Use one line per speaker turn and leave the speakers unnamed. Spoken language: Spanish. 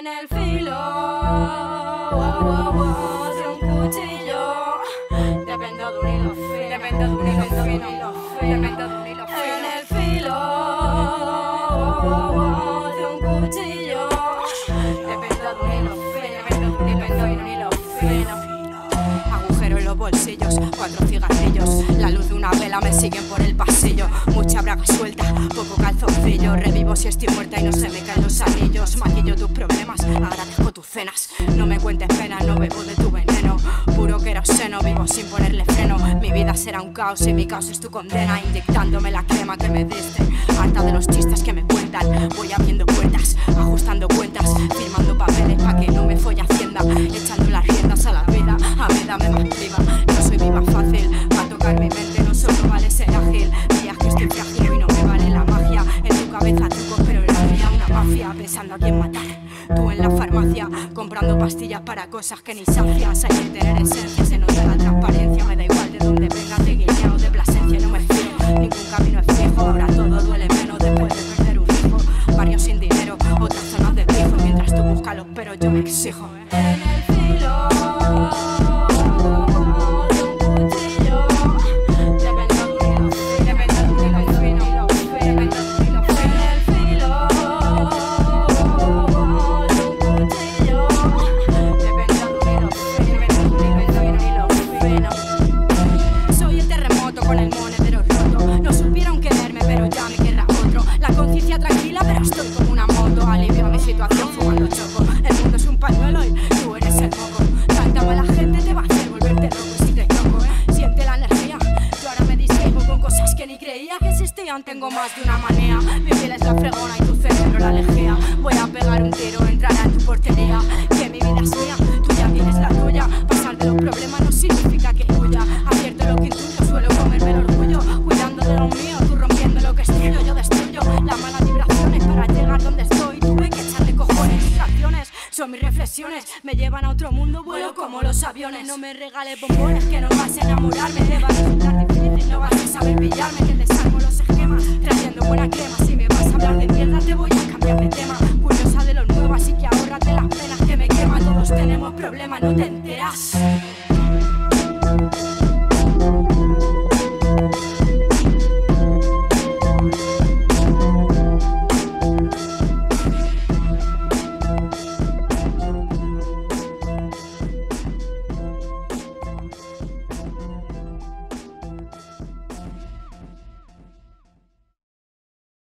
En el filo de un cuchillo. Dependo de un hilo fino. Dependo de un hilo fino. Dependo de un hilo fino. En el filo de un cuchillo. Dependo de un hilo fino. Dependo de un hilo fino. Agujero en los bolsillos, cuatro cigarrillos. La luz de una vela me siguen por el pasillo. Mucha braga suelta, poco calzoncillo. Revivo si estoy muerta y no se me caen los anillos. Maquillo tus problemas, agradezco tus cenas. No me cuentes penas, no bebo de tu veneno. Puro queroseno, vivo sin ponerle freno. Mi vida será un caos y mi caos es tu condena. Inyectándome la crema que me diste. Harta de los chistes que me cuentan. A quién matar. Tú en la farmacia, comprando pastillas para cosas que ni sacias. Hay que tener esencia, se nota la transparencia. Me da igual de dónde venga, de Guinea o de Plasencia, no me fío. Ningún camino es fijo, ahora todo duele menos después de perder un hijo. Barrio sin dinero, otras zonas de pijo. Mientras tú buscas los pero yo me exijo. En situación fumando choco. El mundo es un pañuelo y tú eres el moco. Tanta mala gente te va a hacer volverte loco si te toco. Siente la energía. Yo ahora me distraigo con cosas que ni creía que existían. Tengo más de una manea. Mi piel es la fregona y tu cerebro la lejea. Voy a pegar un tiro, entrar a tu portería. me llevan a otro mundo, vuelo como los aviones. No me regales bombones que no vas a enamorarme, te vas a difícil, no vas a saber pillarme, que desarmo los esquemas, trayendo buena crema. Si me vas a hablar de mierda, te voy a cambiar de tema. Curiosa de lo nuevo, así que ahórrate las penas que me quema. Todos tenemos problemas, no te enteras.